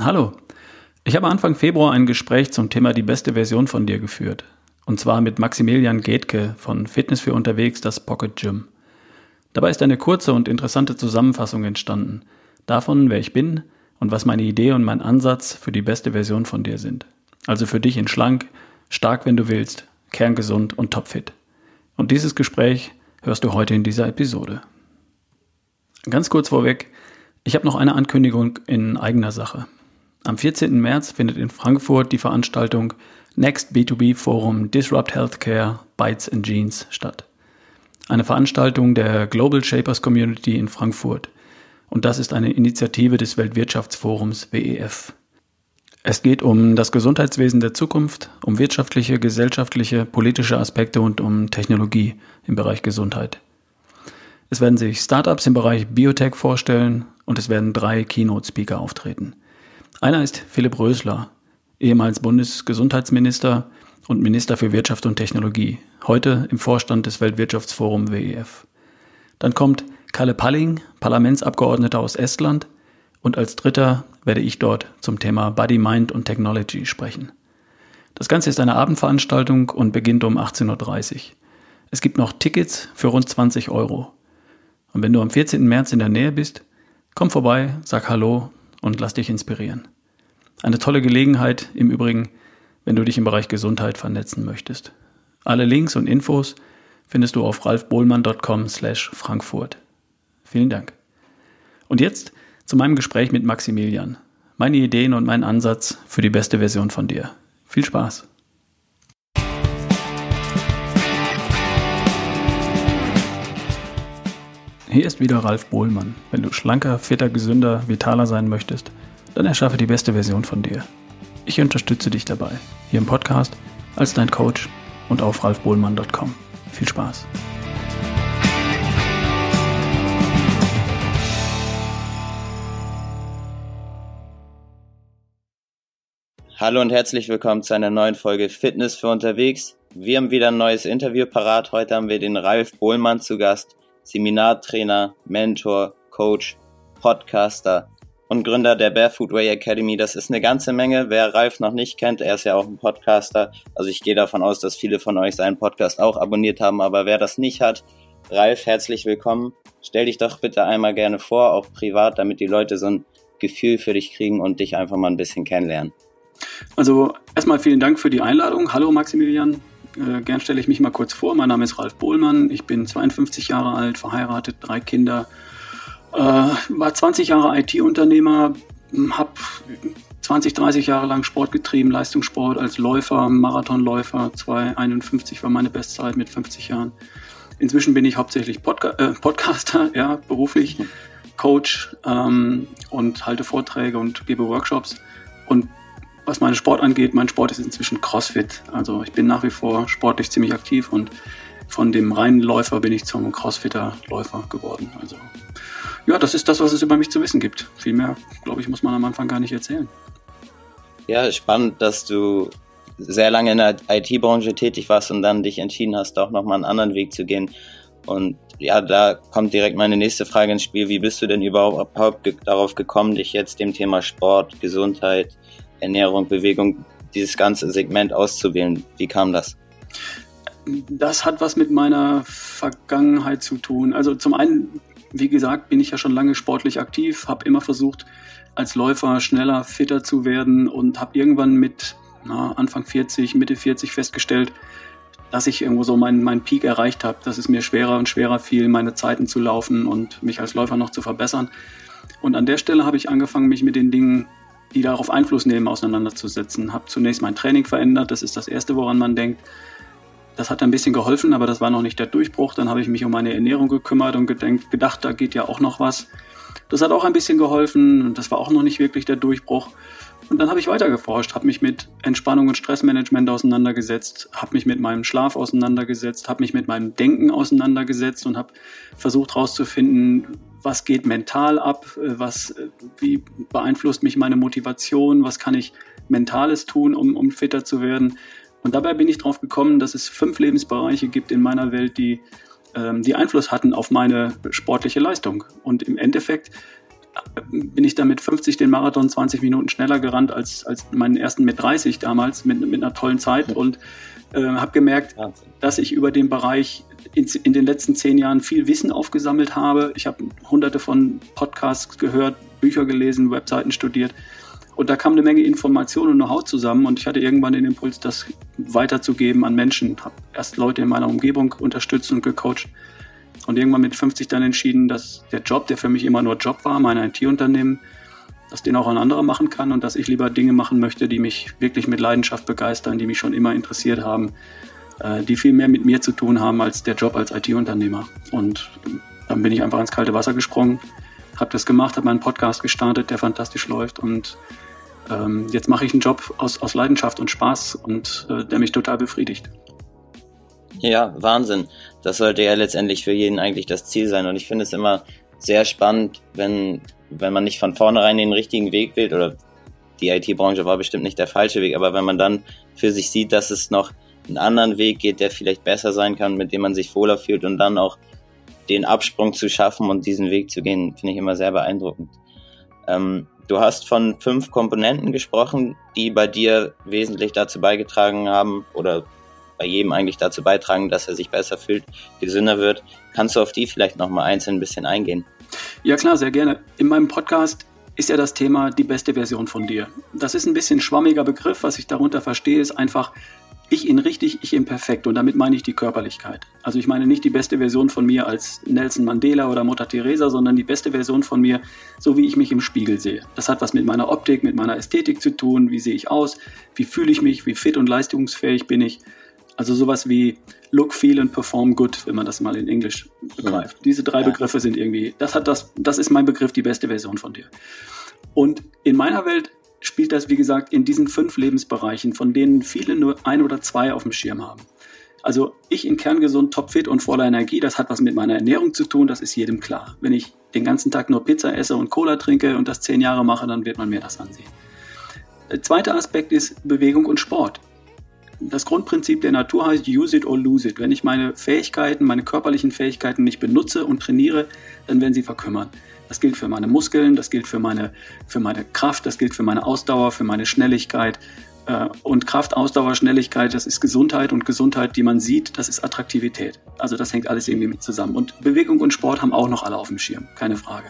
Hallo. Ich habe Anfang Februar ein Gespräch zum Thema die beste Version von dir geführt. Und zwar mit Maximilian Getke von Fitness für unterwegs, das Pocket Gym. Dabei ist eine kurze und interessante Zusammenfassung entstanden. Davon, wer ich bin und was meine Idee und mein Ansatz für die beste Version von dir sind. Also für dich in schlank, stark, wenn du willst, kerngesund und topfit. Und dieses Gespräch hörst du heute in dieser Episode. Ganz kurz vorweg, ich habe noch eine Ankündigung in eigener Sache. Am 14. März findet in Frankfurt die Veranstaltung Next B2B Forum Disrupt Healthcare Bytes and Jeans statt. Eine Veranstaltung der Global Shapers Community in Frankfurt. Und das ist eine Initiative des Weltwirtschaftsforums WEF. Es geht um das Gesundheitswesen der Zukunft, um wirtschaftliche, gesellschaftliche, politische Aspekte und um Technologie im Bereich Gesundheit. Es werden sich Startups im Bereich Biotech vorstellen und es werden drei Keynote-Speaker auftreten. Einer ist Philipp Rösler, ehemals Bundesgesundheitsminister und Minister für Wirtschaft und Technologie, heute im Vorstand des Weltwirtschaftsforum WEF. Dann kommt Kalle Palling, Parlamentsabgeordneter aus Estland, und als dritter werde ich dort zum Thema Body, Mind und Technology sprechen. Das Ganze ist eine Abendveranstaltung und beginnt um 18.30 Uhr. Es gibt noch Tickets für rund 20 Euro. Und wenn du am 14. März in der Nähe bist, komm vorbei, sag Hallo und lass dich inspirieren. Eine tolle Gelegenheit im Übrigen, wenn du dich im Bereich Gesundheit vernetzen möchtest. Alle Links und Infos findest du auf ralfbohlmann.com slash Frankfurt. Vielen Dank. Und jetzt zu meinem Gespräch mit Maximilian. Meine Ideen und mein Ansatz für die beste Version von dir. Viel Spaß. Hier ist wieder Ralf Bohlmann. Wenn du schlanker, fitter, gesünder, vitaler sein möchtest, dann erschaffe die beste Version von dir. Ich unterstütze dich dabei, hier im Podcast, als dein Coach und auf ralfbohlmann.com. Viel Spaß. Hallo und herzlich willkommen zu einer neuen Folge Fitness für unterwegs. Wir haben wieder ein neues Interview parat. Heute haben wir den Ralf Bohlmann zu Gast. Seminartrainer, Mentor, Coach, Podcaster und Gründer der Barefoot Way Academy. Das ist eine ganze Menge. Wer Ralf noch nicht kennt, er ist ja auch ein Podcaster. Also ich gehe davon aus, dass viele von euch seinen Podcast auch abonniert haben. Aber wer das nicht hat, Ralf, herzlich willkommen. Stell dich doch bitte einmal gerne vor, auch privat, damit die Leute so ein Gefühl für dich kriegen und dich einfach mal ein bisschen kennenlernen. Also erstmal vielen Dank für die Einladung. Hallo Maximilian. Äh, gern stelle ich mich mal kurz vor. Mein Name ist Ralf Bohlmann. Ich bin 52 Jahre alt, verheiratet, drei Kinder. Äh, war 20 Jahre IT-Unternehmer, habe 20, 30 Jahre lang Sport getrieben, Leistungssport als Läufer, Marathonläufer. 2,51 war meine Bestzeit mit 50 Jahren. Inzwischen bin ich hauptsächlich Podca äh, Podcaster, ja, beruflich, Coach ähm, und halte Vorträge und gebe Workshops. Und was meinen Sport angeht, mein Sport ist inzwischen CrossFit. Also ich bin nach wie vor sportlich ziemlich aktiv und von dem reinen Läufer bin ich zum Crossfitter Läufer geworden. Also ja, das ist das, was es über mich zu wissen gibt. Viel mehr, glaube ich, muss man am Anfang gar nicht erzählen. Ja, spannend, dass du sehr lange in der IT-Branche tätig warst und dann dich entschieden hast, auch nochmal einen anderen Weg zu gehen. Und ja, da kommt direkt meine nächste Frage ins Spiel. Wie bist du denn überhaupt darauf gekommen, dich jetzt dem Thema Sport, Gesundheit, Ernährung, Bewegung, dieses ganze Segment auszuwählen. Wie kam das? Das hat was mit meiner Vergangenheit zu tun. Also zum einen, wie gesagt, bin ich ja schon lange sportlich aktiv, habe immer versucht, als Läufer schneller, fitter zu werden und habe irgendwann mit na, Anfang 40, Mitte 40 festgestellt, dass ich irgendwo so meinen, meinen Peak erreicht habe, dass es mir schwerer und schwerer fiel, meine Zeiten zu laufen und mich als Läufer noch zu verbessern. Und an der Stelle habe ich angefangen, mich mit den Dingen die darauf Einfluss nehmen, auseinanderzusetzen. Habe zunächst mein Training verändert, das ist das Erste, woran man denkt. Das hat ein bisschen geholfen, aber das war noch nicht der Durchbruch. Dann habe ich mich um meine Ernährung gekümmert und gedenkt, gedacht, da geht ja auch noch was. Das hat auch ein bisschen geholfen und das war auch noch nicht wirklich der Durchbruch. Und dann habe ich weiter geforscht, habe mich mit Entspannung und Stressmanagement auseinandergesetzt, habe mich mit meinem Schlaf auseinandergesetzt, habe mich mit meinem Denken auseinandergesetzt und habe versucht herauszufinden, was geht mental ab, äh, was, äh, wie beeinflusst mich meine Motivation, was kann ich Mentales tun, um, um fitter zu werden. Und dabei bin ich drauf gekommen, dass es fünf Lebensbereiche gibt in meiner Welt, die, ähm, die Einfluss hatten auf meine sportliche Leistung. Und im Endeffekt bin ich dann mit 50 den Marathon 20 Minuten schneller gerannt als, als meinen ersten mit 30 damals, mit, mit einer tollen Zeit und äh, habe gemerkt, dass ich über den Bereich in, in, den letzten zehn Jahren viel Wissen aufgesammelt habe. Ich habe hunderte von Podcasts gehört, Bücher gelesen, Webseiten studiert und da kam eine Menge Information und Know-how zusammen und ich hatte irgendwann den Impuls, das weiterzugeben an Menschen. Habe erst Leute in meiner Umgebung unterstützt und gecoacht und irgendwann mit 50 dann entschieden, dass der Job, der für mich immer nur Job war, mein IT-Unternehmen, dass den auch ein anderer machen kann und dass ich lieber Dinge machen möchte, die mich wirklich mit Leidenschaft begeistern, die mich schon immer interessiert haben, äh, die viel mehr mit mir zu tun haben als der Job als IT-Unternehmer. Und dann bin ich einfach ins kalte Wasser gesprungen, habe das gemacht, habe meinen Podcast gestartet, der fantastisch läuft und ähm, jetzt mache ich einen Job aus, aus Leidenschaft und Spaß und äh, der mich total befriedigt. Ja, Wahnsinn. Das sollte ja letztendlich für jeden eigentlich das Ziel sein. Und ich finde es immer sehr spannend, wenn, wenn man nicht von vornherein den richtigen Weg wählt oder die IT-Branche war bestimmt nicht der falsche Weg, aber wenn man dann für sich sieht, dass es noch einen anderen Weg geht, der vielleicht besser sein kann, mit dem man sich wohler fühlt und dann auch den Absprung zu schaffen und diesen Weg zu gehen, finde ich immer sehr beeindruckend. Ähm, Du hast von fünf Komponenten gesprochen, die bei dir wesentlich dazu beigetragen haben oder bei jedem eigentlich dazu beitragen, dass er sich besser fühlt, gesünder wird. Kannst du auf die vielleicht nochmal einzeln ein bisschen eingehen? Ja klar, sehr gerne. In meinem Podcast ist ja das Thema die beste Version von dir. Das ist ein bisschen schwammiger Begriff. Was ich darunter verstehe, ist einfach ich in richtig, ich in perfekt. Und damit meine ich die Körperlichkeit. Also ich meine nicht die beste Version von mir als Nelson Mandela oder Mutter Teresa, sondern die beste Version von mir, so wie ich mich im Spiegel sehe. Das hat was mit meiner Optik, mit meiner Ästhetik zu tun. Wie sehe ich aus? Wie fühle ich mich? Wie fit und leistungsfähig bin ich? Also sowas wie Look, Feel und Perform Good, wenn man das mal in Englisch begreift. Ja. Diese drei ja. Begriffe sind irgendwie, das hat das, das ist mein Begriff, die beste Version von dir. Und in meiner Welt spielt das, wie gesagt, in diesen fünf Lebensbereichen, von denen viele nur ein oder zwei auf dem Schirm haben. Also ich in kerngesund, topfit und voller Energie, das hat was mit meiner Ernährung zu tun, das ist jedem klar. Wenn ich den ganzen Tag nur Pizza esse und Cola trinke und das zehn Jahre mache, dann wird man mir das ansehen. Der zweite Aspekt ist Bewegung und Sport. Das Grundprinzip der Natur heißt use it or lose it. Wenn ich meine Fähigkeiten, meine körperlichen Fähigkeiten nicht benutze und trainiere, dann werden sie verkümmern. Das gilt für meine Muskeln, das gilt für meine, für meine Kraft, das gilt für meine Ausdauer, für meine Schnelligkeit. Äh, und Kraft, Ausdauer, Schnelligkeit, das ist Gesundheit und Gesundheit, die man sieht, das ist Attraktivität. Also das hängt alles irgendwie mit zusammen. Und Bewegung und Sport haben auch noch alle auf dem Schirm, keine Frage.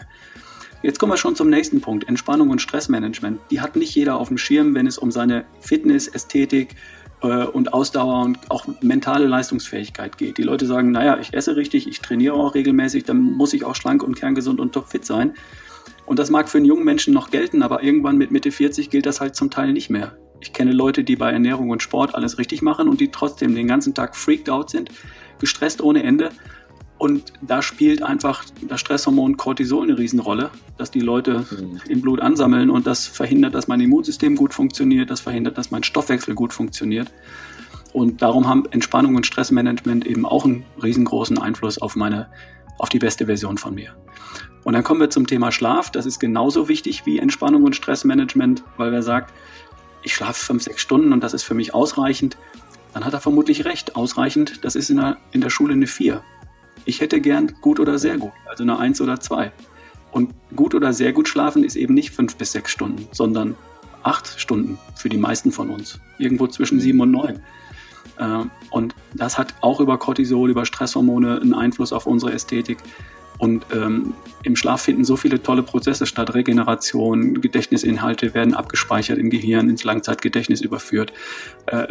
Jetzt kommen wir schon zum nächsten Punkt, Entspannung und Stressmanagement. Die hat nicht jeder auf dem Schirm, wenn es um seine Fitness, Ästhetik, äh, und Ausdauer und auch mentale Leistungsfähigkeit geht. Die Leute sagen, naja, ich esse richtig, ich trainiere auch regelmäßig, dann muss ich auch schlank und kerngesund und topfit sein. Und das mag für einen jungen Menschen noch gelten, aber irgendwann mit Mitte 40 gilt das halt zum Teil nicht mehr. Ich kenne Leute, die bei Ernährung und Sport alles richtig machen und die trotzdem den ganzen Tag freaked out sind, gestresst ohne Ende und da spielt einfach das Stresshormon Cortisol eine Riesenrolle, dass die Leute mhm. im Blut ansammeln und das verhindert, dass mein Immunsystem gut funktioniert, das verhindert, dass mein Stoffwechsel gut funktioniert. Und darum haben Entspannung und Stressmanagement eben auch einen riesengroßen Einfluss auf meine, auf die beste Version von mir. Und dann kommen wir zum Thema Schlaf. Das ist genauso wichtig wie Entspannung und Stressmanagement, weil wer sagt, ich schlafe fünf, sechs Stunden und das ist für mich ausreichend, dann hat er vermutlich recht. Ausreichend, das ist in der, in der Schule eine vier. Ich hätte gern gut oder sehr gut, also eine Eins oder zwei. Und gut oder sehr gut schlafen ist eben nicht fünf bis sechs Stunden, sondern acht Stunden für die meisten von uns. Irgendwo zwischen sieben und neun. Ähm, und das hat auch über Cortisol, über Stresshormone einen Einfluss auf unsere Ästhetik. Und ähm, im Schlaf finden so viele tolle Prozesse statt. Regeneration, Gedächtnisinhalte werden abgespeichert im Gehirn, ins Langzeitgedächtnis überführt. Äh,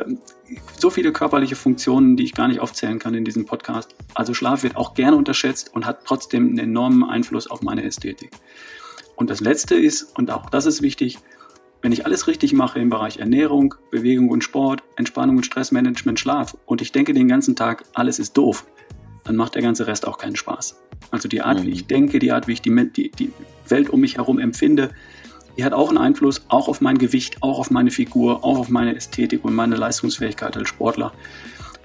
so viele körperliche Funktionen, die ich gar nicht aufzählen kann in diesem Podcast. Also Schlaf wird auch gerne unterschätzt und hat trotzdem einen enormen Einfluss auf meine Ästhetik. Und das Letzte ist, und auch das ist wichtig, wenn ich alles richtig mache im Bereich Ernährung, Bewegung und Sport, Entspannung und Stressmanagement, Schlaf und ich denke den ganzen Tag, alles ist doof, dann macht der ganze Rest auch keinen Spaß. Also die Art, mhm. wie ich denke, die Art, wie ich die, die, die Welt um mich herum empfinde, die hat auch einen Einfluss, auch auf mein Gewicht, auch auf meine Figur, auch auf meine Ästhetik und meine Leistungsfähigkeit als Sportler.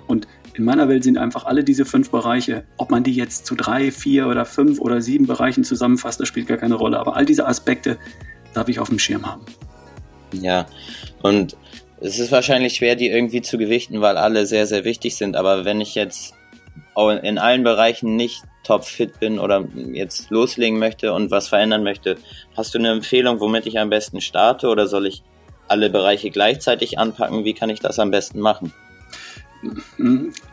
Und in meiner Welt sind einfach alle diese fünf Bereiche, ob man die jetzt zu drei, vier oder fünf oder sieben Bereichen zusammenfasst, das spielt gar keine Rolle. Aber all diese Aspekte darf ich auf dem Schirm haben. Ja, und es ist wahrscheinlich schwer, die irgendwie zu gewichten, weil alle sehr, sehr wichtig sind. Aber wenn ich jetzt in allen Bereichen nicht top fit bin oder jetzt loslegen möchte und was verändern möchte, hast du eine Empfehlung, womit ich am besten starte oder soll ich alle Bereiche gleichzeitig anpacken? Wie kann ich das am besten machen?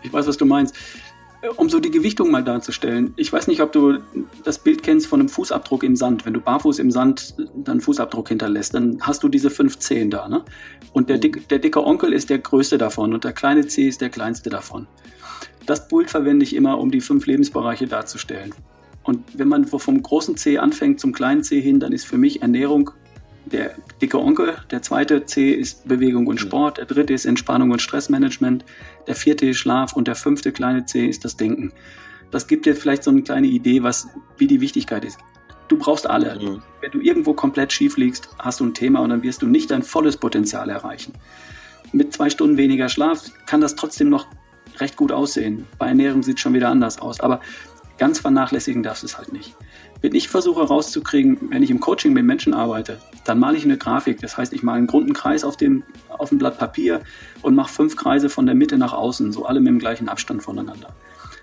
Ich weiß, was du meinst. Um so die Gewichtung mal darzustellen. Ich weiß nicht, ob du das Bild kennst von einem Fußabdruck im Sand. Wenn du barfuß im Sand dann Fußabdruck hinterlässt, dann hast du diese fünf Zehen da. Ne? Und der, dick, der dicke Onkel ist der größte davon und der kleine Zeh ist der kleinste davon. Das Bild verwende ich immer, um die fünf Lebensbereiche darzustellen. Und wenn man vom großen C anfängt zum kleinen C hin, dann ist für mich Ernährung der dicke Onkel. Der zweite C ist Bewegung und Sport. Der dritte ist Entspannung und Stressmanagement. Der vierte ist Schlaf und der fünfte kleine C ist das Denken. Das gibt dir vielleicht so eine kleine Idee, was, wie die Wichtigkeit ist. Du brauchst alle. Mhm. Wenn du irgendwo komplett schief liegst, hast du ein Thema und dann wirst du nicht dein volles Potenzial erreichen. Mit zwei Stunden weniger Schlaf kann das trotzdem noch recht gut aussehen. Bei Ernährung sieht es schon wieder anders aus. Aber ganz vernachlässigen darfst du es halt nicht. Wenn ich versuche rauszukriegen, wenn ich im Coaching mit Menschen arbeite, dann male ich eine Grafik. Das heißt, ich male einen runden Kreis auf dem, auf dem Blatt Papier und mache fünf Kreise von der Mitte nach außen, so alle mit dem gleichen Abstand voneinander.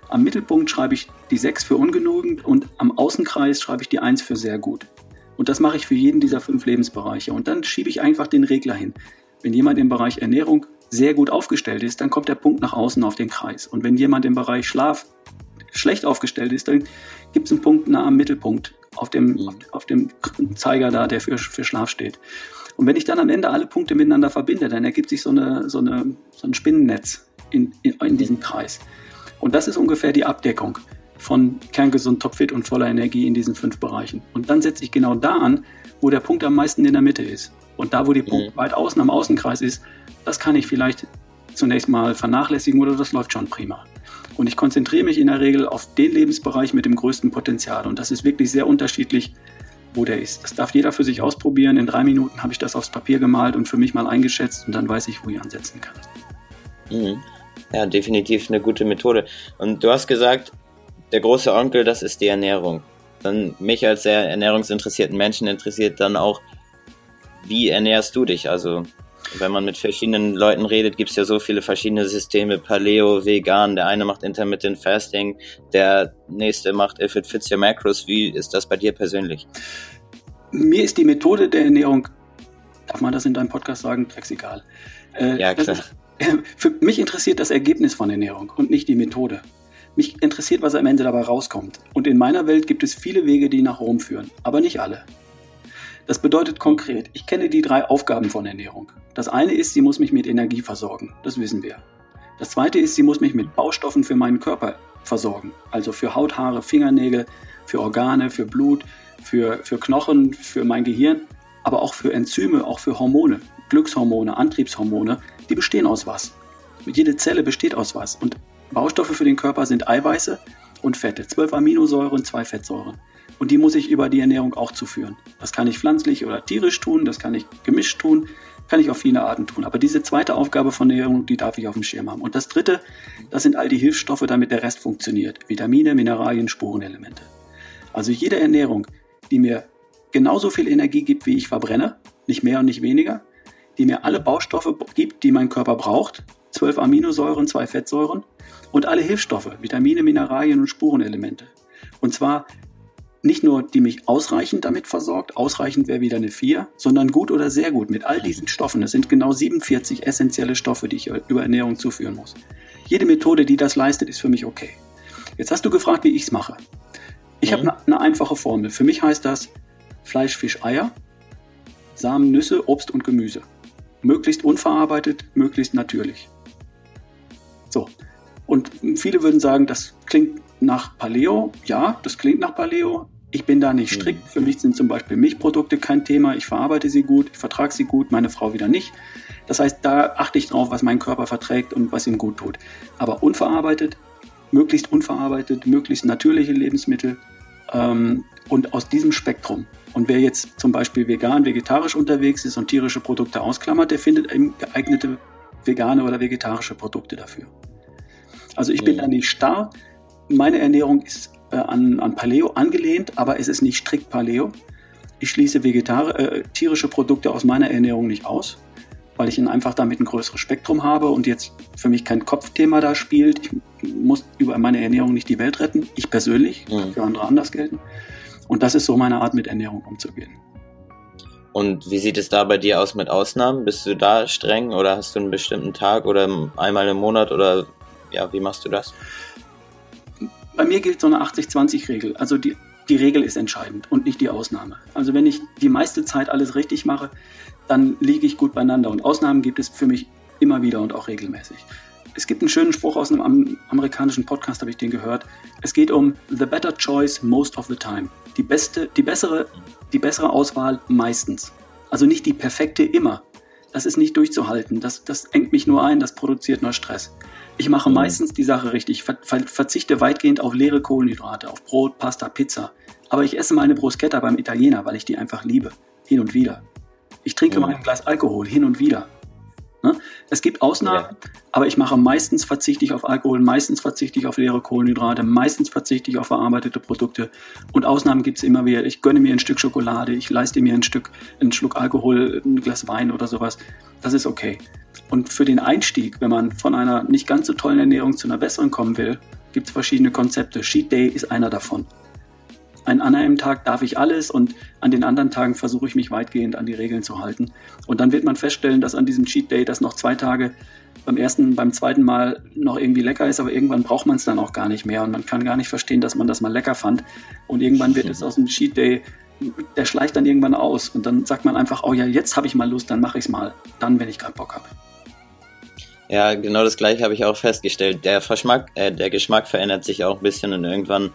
Am Mittelpunkt schreibe ich die 6 für ungenügend und am Außenkreis schreibe ich die 1 für sehr gut. Und das mache ich für jeden dieser fünf Lebensbereiche. Und dann schiebe ich einfach den Regler hin. Wenn jemand im Bereich Ernährung sehr gut aufgestellt ist, dann kommt der Punkt nach außen auf den Kreis. Und wenn jemand im Bereich Schlaf schlecht aufgestellt ist, dann gibt es einen Punkt nah am Mittelpunkt auf dem, mhm. auf, dem Zeiger da, der für, für Schlaf steht. Und wenn ich dann am Ende alle Punkte miteinander verbinde, dann ergibt sich so, eine, so, eine, so ein Spinnennetz in, in, in diesem Kreis. Und das ist ungefähr die Abdeckung von kerngesund, topfit und voller Energie in diesen fünf Bereichen. Und dann setze ich genau da an, wo der Punkt am meisten in der Mitte ist. Und da, wo die Punkt mhm. weit außen am Außenkreis ist, das kann ich vielleicht zunächst mal vernachlässigen oder das läuft schon prima. Und ich konzentriere mich in der Regel auf den Lebensbereich mit dem größten Potenzial. Und das ist wirklich sehr unterschiedlich, wo der ist. Das darf jeder für sich ausprobieren. In drei Minuten habe ich das aufs Papier gemalt und für mich mal eingeschätzt und dann weiß ich, wo ich ansetzen kann. Mhm. Ja, definitiv eine gute Methode. Und du hast gesagt, der große Onkel, das ist die Ernährung. Dann mich als sehr ernährungsinteressierten Menschen interessiert dann auch, wie ernährst du dich? Also wenn man mit verschiedenen Leuten redet, gibt es ja so viele verschiedene Systeme, Paleo, Vegan, der eine macht Intermittent Fasting, der nächste macht If It Fits Your Macros. Wie ist das bei dir persönlich? Mir ist die Methode der Ernährung, darf man das in deinem Podcast sagen, drecksegal. Äh, ja, klar. Ist, für mich interessiert das Ergebnis von Ernährung und nicht die Methode. Mich interessiert, was am Ende dabei rauskommt. Und in meiner Welt gibt es viele Wege, die nach Rom führen, aber nicht alle. Das bedeutet konkret, ich kenne die drei Aufgaben von Ernährung. Das eine ist, sie muss mich mit Energie versorgen. Das wissen wir. Das zweite ist, sie muss mich mit Baustoffen für meinen Körper versorgen. Also für Haut, Haare, Fingernägel, für Organe, für Blut, für, für Knochen, für mein Gehirn, aber auch für Enzyme, auch für Hormone, Glückshormone, Antriebshormone. Die bestehen aus was. Jede Zelle besteht aus was. Und Baustoffe für den Körper sind Eiweiße und Fette. Zwölf Aminosäuren, zwei Fettsäuren. Und die muss ich über die Ernährung auch zuführen. Das kann ich pflanzlich oder tierisch tun, das kann ich gemischt tun, kann ich auf viele Arten tun. Aber diese zweite Aufgabe von Ernährung, die darf ich auf dem Schirm haben. Und das dritte, das sind all die Hilfsstoffe, damit der Rest funktioniert. Vitamine, Mineralien, Spurenelemente. Also jede Ernährung, die mir genauso viel Energie gibt, wie ich verbrenne, nicht mehr und nicht weniger, die mir alle Baustoffe gibt, die mein Körper braucht, zwölf Aminosäuren, zwei Fettsäuren und alle Hilfsstoffe, Vitamine, Mineralien und Spurenelemente. Und zwar nicht nur, die mich ausreichend damit versorgt, ausreichend wäre wieder eine 4, sondern gut oder sehr gut mit all diesen Stoffen. Es sind genau 47 essentielle Stoffe, die ich über Ernährung zuführen muss. Jede Methode, die das leistet, ist für mich okay. Jetzt hast du gefragt, wie ich es mache. Ich mhm. habe eine, eine einfache Formel. Für mich heißt das Fleisch, Fisch, Eier, Samen, Nüsse, Obst und Gemüse. Möglichst unverarbeitet, möglichst natürlich. So. Und viele würden sagen, das klingt nach Paleo. Ja, das klingt nach Paleo. Ich bin da nicht strikt. Mhm. Für mich sind zum Beispiel Milchprodukte kein Thema. Ich verarbeite sie gut, ich vertrage sie gut, meine Frau wieder nicht. Das heißt, da achte ich drauf, was mein Körper verträgt und was ihm gut tut. Aber unverarbeitet, möglichst unverarbeitet, möglichst natürliche Lebensmittel ähm, und aus diesem Spektrum. Und wer jetzt zum Beispiel vegan, vegetarisch unterwegs ist und tierische Produkte ausklammert, der findet eben geeignete vegane oder vegetarische Produkte dafür. Also ich bin mhm. da nicht starr. Meine Ernährung ist äh, an, an Paleo angelehnt, aber es ist nicht strikt Paleo. Ich schließe vegetari äh, tierische Produkte aus meiner Ernährung nicht aus. weil ich einfach damit ein größeres Spektrum habe und jetzt für mich kein Kopfthema da spielt. Ich muss über meine Ernährung nicht die Welt retten. Ich persönlich, mhm. für andere anders gelten. Und das ist so meine Art, mit Ernährung umzugehen. Und wie sieht es da bei dir aus mit Ausnahmen? Bist du da streng oder hast du einen bestimmten Tag oder einmal im Monat oder ja, wie machst du das? Bei mir gilt so eine 80-20-Regel. Also die, die Regel ist entscheidend und nicht die Ausnahme. Also wenn ich die meiste Zeit alles richtig mache, dann liege ich gut beieinander. Und Ausnahmen gibt es für mich immer wieder und auch regelmäßig. Es gibt einen schönen Spruch aus einem amerikanischen Podcast, habe ich den gehört. Es geht um the better choice most of the time. Die beste, die bessere, die bessere Auswahl meistens. Also nicht die perfekte immer. Das ist nicht durchzuhalten. Das, das engt mich nur ein, das produziert nur Stress. Ich mache mhm. meistens die Sache richtig, ver ver verzichte weitgehend auf leere Kohlenhydrate, auf Brot, Pasta, Pizza. Aber ich esse meine Bruschetta beim Italiener, weil ich die einfach liebe. Hin und wieder. Ich trinke mhm. mal ein Glas Alkohol, hin und wieder. Ne? Es gibt Ausnahmen, ja. aber ich mache meistens verzichte ich auf Alkohol, meistens verzichte ich auf leere Kohlenhydrate, meistens verzichte ich auf verarbeitete Produkte und Ausnahmen gibt es immer wieder. Ich gönne mir ein Stück Schokolade, ich leiste mir ein Stück, einen Schluck Alkohol, ein Glas Wein oder sowas. Das ist okay. Und für den Einstieg, wenn man von einer nicht ganz so tollen Ernährung zu einer besseren kommen will, gibt es verschiedene Konzepte. Cheat Day ist einer davon. An einem Tag darf ich alles und an den anderen Tagen versuche ich mich weitgehend an die Regeln zu halten. Und dann wird man feststellen, dass an diesem Cheat Day das noch zwei Tage beim ersten, beim zweiten Mal noch irgendwie lecker ist, aber irgendwann braucht man es dann auch gar nicht mehr und man kann gar nicht verstehen, dass man das mal lecker fand. Und irgendwann wird es aus dem Cheat Day, der schleicht dann irgendwann aus und dann sagt man einfach, oh ja, jetzt habe ich mal Lust, dann mache ich es mal, dann, wenn ich gerade Bock habe. Ja, genau das gleiche habe ich auch festgestellt. Der Verschmack, äh, der Geschmack verändert sich auch ein bisschen und irgendwann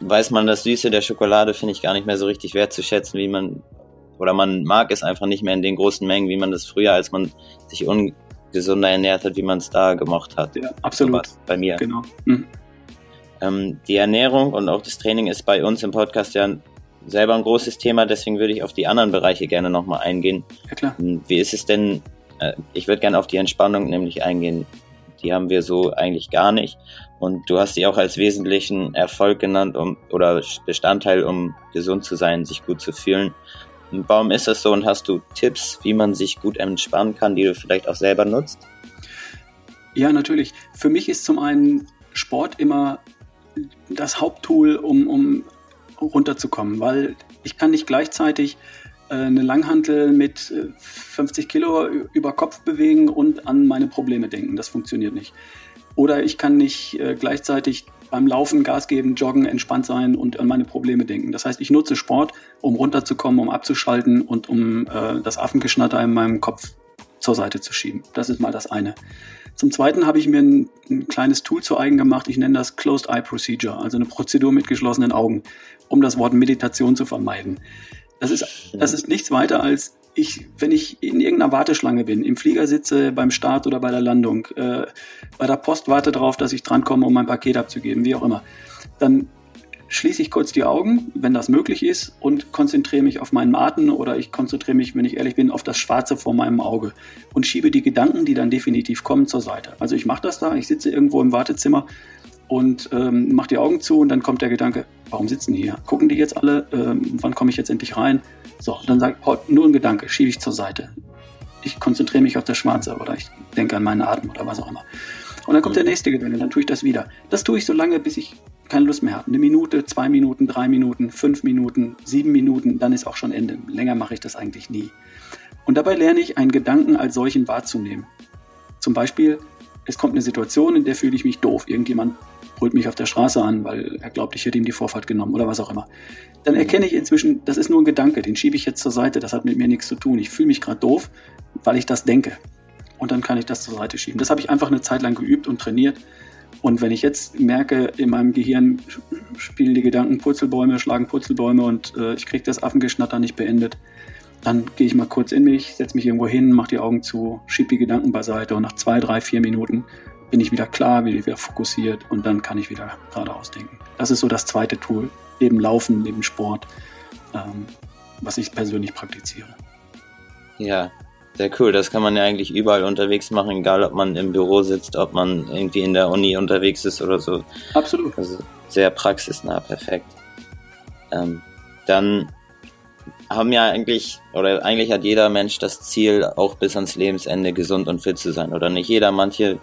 weiß man das Süße der Schokolade, finde ich, gar nicht mehr so richtig wertzuschätzen, wie man, oder man mag es einfach nicht mehr in den großen Mengen, wie man das früher, als man sich ungesunder ernährt hat, wie man es da gemocht hat. Ja, absolut. So bei mir. Genau. Mhm. Ähm, die Ernährung und auch das Training ist bei uns im Podcast ja selber ein großes Thema, deswegen würde ich auf die anderen Bereiche gerne nochmal eingehen. Ja, klar. Hm, wie ist es denn, äh, ich würde gerne auf die Entspannung nämlich eingehen. Die haben wir so eigentlich gar nicht. Und du hast sie auch als wesentlichen Erfolg genannt um, oder Bestandteil, um gesund zu sein, sich gut zu fühlen. Und warum ist das so und hast du Tipps, wie man sich gut entspannen kann, die du vielleicht auch selber nutzt? Ja, natürlich. Für mich ist zum einen Sport immer das Haupttool, um, um runterzukommen, weil ich kann nicht gleichzeitig äh, eine Langhantel mit 50 äh, Kilo über Kopf bewegen und an meine Probleme denken. Das funktioniert nicht. Oder ich kann nicht äh, gleichzeitig beim Laufen Gas geben, joggen, entspannt sein und an meine Probleme denken. Das heißt, ich nutze Sport, um runterzukommen, um abzuschalten und um äh, das Affengeschnatter in meinem Kopf zur Seite zu schieben. Das ist mal das eine. Zum Zweiten habe ich mir ein, ein, kleines Tool zu eigen gemacht. Ich nenne das Closed Eye Procedure, also eine Prozedur mit geschlossenen Augen, um das Wort Meditation zu vermeiden. Das ist, das ist nichts weiter als ich, wenn ich in irgendeiner Warteschlange bin, im Flieger sitze, beim Start oder bei der Landung, äh, bei der Post warte darauf, dass ich drankomme, um mein Paket abzugeben, wie auch immer, dann schließe ich kurz die Augen, wenn das möglich ist, und konzentriere mich auf meinen Atem oder ich konzentriere mich, wenn ich ehrlich bin, auf das Schwarze vor meinem Auge und schiebe die Gedanken, die dann definitiv kommen, zur Seite. Also ich mache das da, ich sitze irgendwo im Wartezimmer und ähm, mache die Augen zu und dann kommt der Gedanke, warum sitzen die hier? Gucken die jetzt alle? Ähm, wann komme ich jetzt endlich rein? So, dann sage ich, nur ein Gedanke, schiebe ich zur Seite. Ich konzentriere mich auf das Schwarze oder ich denke an meinen Atem oder was auch immer. Und dann kommt der nächste Gedanke, dann tue ich das wieder. Das tue ich so lange, bis ich keine Lust mehr habe. Eine Minute, zwei Minuten, drei Minuten, fünf Minuten, sieben Minuten, dann ist auch schon Ende. Länger mache ich das eigentlich nie. Und dabei lerne ich, einen Gedanken als solchen wahrzunehmen. Zum Beispiel, es kommt eine Situation, in der fühle ich mich doof. Irgendjemand holt mich auf der Straße an, weil er glaubt, ich hätte ihm die Vorfahrt genommen oder was auch immer. Dann erkenne ich inzwischen, das ist nur ein Gedanke, den schiebe ich jetzt zur Seite, das hat mit mir nichts zu tun. Ich fühle mich gerade doof, weil ich das denke. Und dann kann ich das zur Seite schieben. Das habe ich einfach eine Zeit lang geübt und trainiert. Und wenn ich jetzt merke, in meinem Gehirn spielen die Gedanken Purzelbäume, schlagen Purzelbäume und äh, ich kriege das Affengeschnatter nicht beendet, dann gehe ich mal kurz in mich, setze mich irgendwo hin, mache die Augen zu, schiebe die Gedanken beiseite und nach zwei, drei, vier Minuten bin ich wieder klar, bin ich wieder fokussiert und dann kann ich wieder geradeaus denken. Das ist so das zweite Tool, neben Laufen, neben Sport, ähm, was ich persönlich praktiziere. Ja, sehr cool. Das kann man ja eigentlich überall unterwegs machen, egal ob man im Büro sitzt, ob man irgendwie in der Uni unterwegs ist oder so. Absolut. Also sehr praxisnah, perfekt. Ähm, dann haben ja eigentlich, oder eigentlich hat jeder Mensch das Ziel, auch bis ans Lebensende gesund und fit zu sein. Oder nicht jeder, manche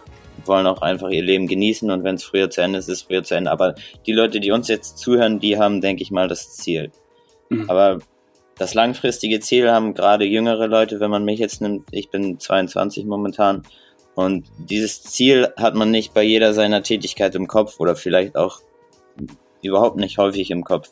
wollen auch einfach ihr Leben genießen und wenn es früher zu Ende ist, ist es früher zu Ende. Aber die Leute, die uns jetzt zuhören, die haben, denke ich mal, das Ziel. Mhm. Aber das langfristige Ziel haben gerade jüngere Leute, wenn man mich jetzt nimmt, ich bin 22 momentan, und dieses Ziel hat man nicht bei jeder seiner Tätigkeit im Kopf oder vielleicht auch überhaupt nicht häufig im Kopf.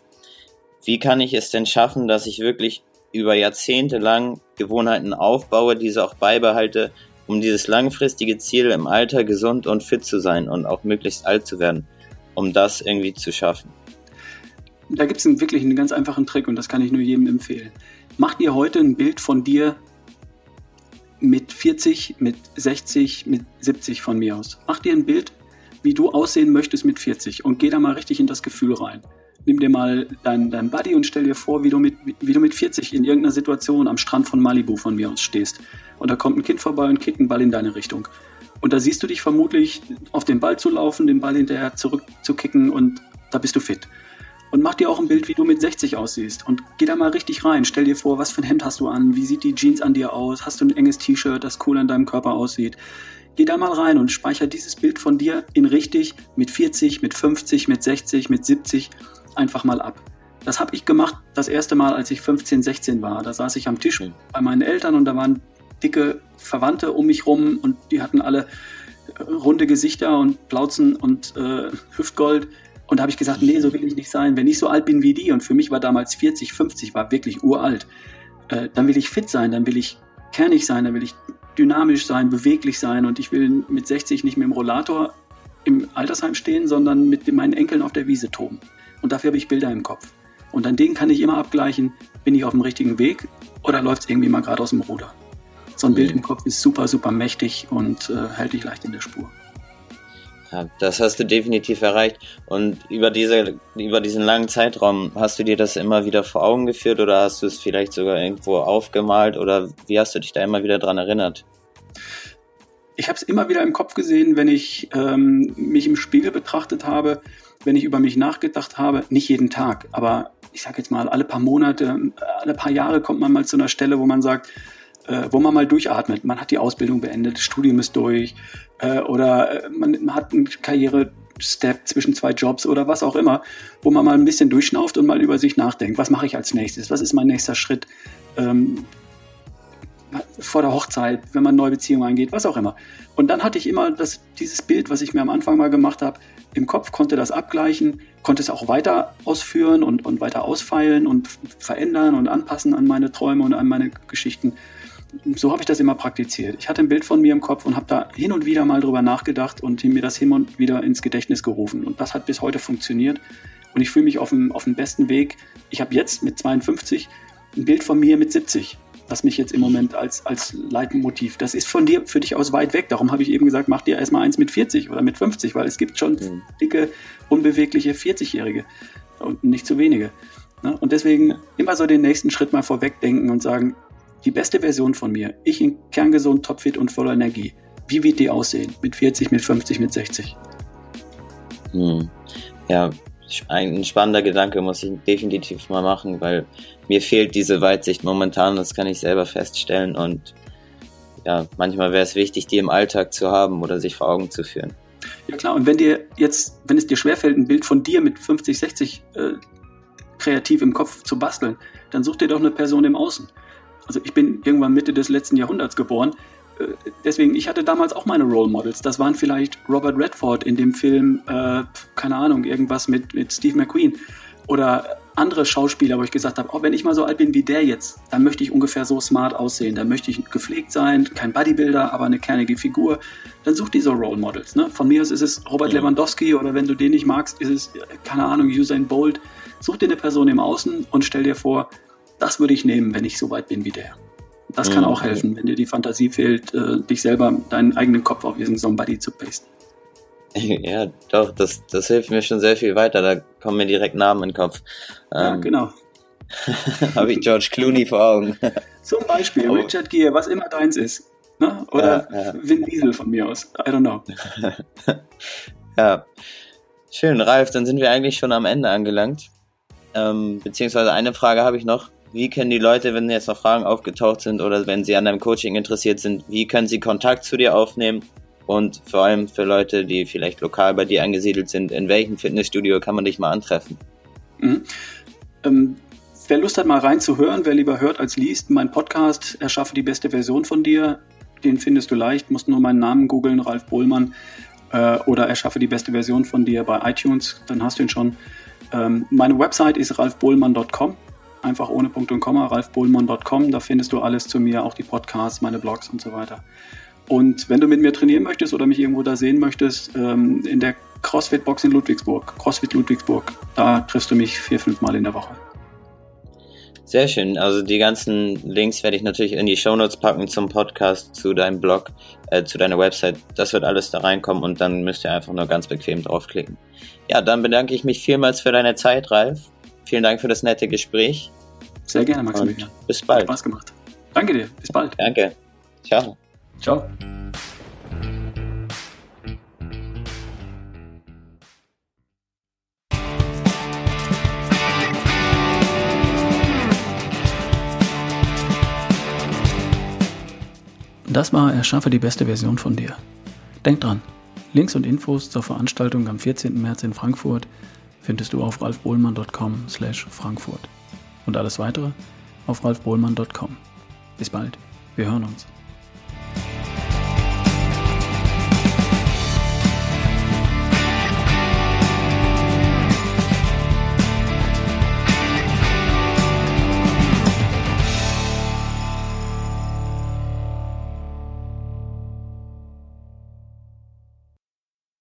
Wie kann ich es denn schaffen, dass ich wirklich über Jahrzehnte lang Gewohnheiten aufbaue, diese auch beibehalte, um dieses langfristige Ziel im Alter gesund und fit zu sein und auch möglichst alt zu werden, um das irgendwie zu schaffen? Da gibt es wirklich einen ganz einfachen Trick und das kann ich nur jedem empfehlen. Mach dir heute ein Bild von dir mit 40, mit 60, mit 70 von mir aus. Mach dir ein Bild, wie du aussehen möchtest mit 40 und geh da mal richtig in das Gefühl rein. Nimm dir mal dein, dein Buddy und stell dir vor, wie du, mit, wie du mit 40 in irgendeiner Situation am Strand von Malibu von mir aus stehst. Und da kommt ein Kind vorbei und kickt einen Ball in deine Richtung. Und da siehst du dich vermutlich auf den Ball zu laufen, den Ball hinterher zurückzukicken und da bist du fit. Und mach dir auch ein Bild, wie du mit 60 aussiehst. Und geh da mal richtig rein. Stell dir vor, was für ein Hemd hast du an? Wie sieht die Jeans an dir aus? Hast du ein enges T-Shirt, das cool an deinem Körper aussieht? Geh da mal rein und speicher dieses Bild von dir in richtig mit 40, mit 50, mit 60, mit 70 einfach mal ab. Das habe ich gemacht das erste Mal, als ich 15, 16 war. Da saß ich am Tisch mhm. bei meinen Eltern und da waren dicke Verwandte um mich rum und die hatten alle äh, runde Gesichter und Plauzen und äh, Hüftgold. Und da habe ich gesagt, nee, so will ich nicht sein. Wenn ich so alt bin wie die, und für mich war damals 40, 50, war wirklich uralt, äh, dann will ich fit sein, dann will ich kernig sein, dann will ich dynamisch sein, beweglich sein. Und ich will mit 60 nicht mit dem Rollator im Altersheim stehen, sondern mit meinen Enkeln auf der Wiese toben. Und dafür habe ich Bilder im Kopf. Und an denen kann ich immer abgleichen, bin ich auf dem richtigen Weg oder läuft es irgendwie mal gerade aus dem Ruder. So ein Bild im Kopf ist super, super mächtig und äh, hält dich leicht in der Spur. Ja, das hast du definitiv erreicht. Und über diese, über diesen langen Zeitraum, hast du dir das immer wieder vor Augen geführt oder hast du es vielleicht sogar irgendwo aufgemalt oder wie hast du dich da immer wieder dran erinnert? Ich habe es immer wieder im Kopf gesehen, wenn ich ähm, mich im Spiegel betrachtet habe, wenn ich über mich nachgedacht habe, nicht jeden Tag, aber ich sage jetzt mal, alle paar Monate, alle paar Jahre kommt man mal zu einer Stelle, wo man sagt, äh, wo man mal durchatmet. Man hat die Ausbildung beendet, das Studium ist durch, äh, oder äh, man, man hat einen Karriere-Step zwischen zwei Jobs oder was auch immer, wo man mal ein bisschen durchschnauft und mal über sich nachdenkt. Was mache ich als nächstes? Was ist mein nächster Schritt? Ähm, vor der Hochzeit, wenn man neue Beziehungen eingeht, was auch immer. Und dann hatte ich immer das, dieses Bild, was ich mir am Anfang mal gemacht habe, im Kopf, konnte das abgleichen, konnte es auch weiter ausführen und, und weiter ausfeilen und verändern und anpassen an meine Träume und an meine Geschichten so habe ich das immer praktiziert. Ich hatte ein Bild von mir im Kopf und habe da hin und wieder mal drüber nachgedacht und mir das hin und wieder ins Gedächtnis gerufen. Und das hat bis heute funktioniert. Und ich fühle mich auf dem, auf dem besten Weg. Ich habe jetzt mit 52 ein Bild von mir mit 70, das mich jetzt im Moment als, als Leitmotiv, das ist von dir, für dich aus weit weg. Darum habe ich eben gesagt, mach dir erstmal eins mit 40 oder mit 50, weil es gibt schon mhm. dicke, unbewegliche 40-Jährige und nicht zu wenige. Ne? Und deswegen immer so den nächsten Schritt mal vorwegdenken und sagen, die beste Version von mir, ich in kerngesund, topfit und voller Energie. Wie wird die aussehen? Mit 40, mit 50, mit 60? Hm. Ja, ein spannender Gedanke muss ich definitiv mal machen, weil mir fehlt diese Weitsicht momentan, das kann ich selber feststellen und ja, manchmal wäre es wichtig, die im Alltag zu haben oder sich vor Augen zu führen. Ja klar, und wenn dir jetzt, wenn es dir schwerfällt, ein Bild von dir mit 50, 60 äh, kreativ im Kopf zu basteln, dann such dir doch eine Person im Außen. Also ich bin irgendwann Mitte des letzten Jahrhunderts geboren. Äh, deswegen, ich hatte damals auch meine Role Models. Das waren vielleicht Robert Redford in dem Film, äh, keine Ahnung, irgendwas mit, mit Steve McQueen. Oder andere Schauspieler, wo ich gesagt habe, oh, wenn ich mal so alt bin wie der jetzt, dann möchte ich ungefähr so smart aussehen. Dann möchte ich gepflegt sein, kein Bodybuilder, aber eine kernige Figur. Dann such diese Role Models. Ne? Von mir aus ist es Robert. Lewandowski oder wenn du den nicht magst, ist es, keine Ahnung, Usain Bolt. Such dir eine Person im Außen und stell dir vor, das würde ich nehmen, wenn ich so weit bin wie der. Das kann auch helfen, wenn dir die Fantasie fehlt, äh, dich selber, deinen eigenen Kopf auf diesen Somebody zu pasten. Ja, doch, das, das hilft mir schon sehr viel weiter. Da kommen mir direkt Namen in den Kopf. Ja, ähm, genau. Habe ich George Clooney vor Augen. Zum Beispiel oh. Richard Gere, was immer deins ist. Ne? Oder ja, ja. Vin Diesel von mir aus. I don't know. ja. Schön, Ralf, dann sind wir eigentlich schon am Ende angelangt. Ähm, beziehungsweise eine Frage habe ich noch. Wie können die Leute, wenn jetzt noch Fragen aufgetaucht sind oder wenn sie an deinem Coaching interessiert sind, wie können sie Kontakt zu dir aufnehmen? Und vor allem für Leute, die vielleicht lokal bei dir angesiedelt sind, in welchem Fitnessstudio kann man dich mal antreffen? Mhm. Ähm, wer Lust hat, mal reinzuhören, wer lieber hört als liest, mein Podcast Erschaffe die beste Version von dir, den findest du leicht, musst nur meinen Namen googeln, Ralf Bohlmann, äh, oder Erschaffe die beste Version von dir bei iTunes, dann hast du ihn schon. Ähm, meine Website ist ralfbohlmann.com, einfach ohne Punkt und Komma, ralfbohlmann.com, da findest du alles zu mir, auch die Podcasts, meine Blogs und so weiter. Und wenn du mit mir trainieren möchtest oder mich irgendwo da sehen möchtest, ähm, in der CrossFit Box in Ludwigsburg, CrossFit Ludwigsburg, da triffst du mich vier, fünf Mal in der Woche. Sehr schön. Also die ganzen Links werde ich natürlich in die Shownotes packen zum Podcast, zu deinem Blog, äh, zu deiner Website. Das wird alles da reinkommen und dann müsst ihr einfach nur ganz bequem draufklicken. Ja, dann bedanke ich mich vielmals für deine Zeit, Ralf. Vielen Dank für das nette Gespräch. Sehr gerne, Maximilian. Und bis bald. Hat Spaß gemacht. Danke dir. Bis bald. Danke. Ciao. Ciao. Das war Erschaffe die beste Version von dir. Denk dran, Links und Infos zur Veranstaltung am 14. März in Frankfurt findest du auf ralfbohlmann.com slash Frankfurt. Und alles weitere auf ralfbohlmann.com. Bis bald, wir hören uns.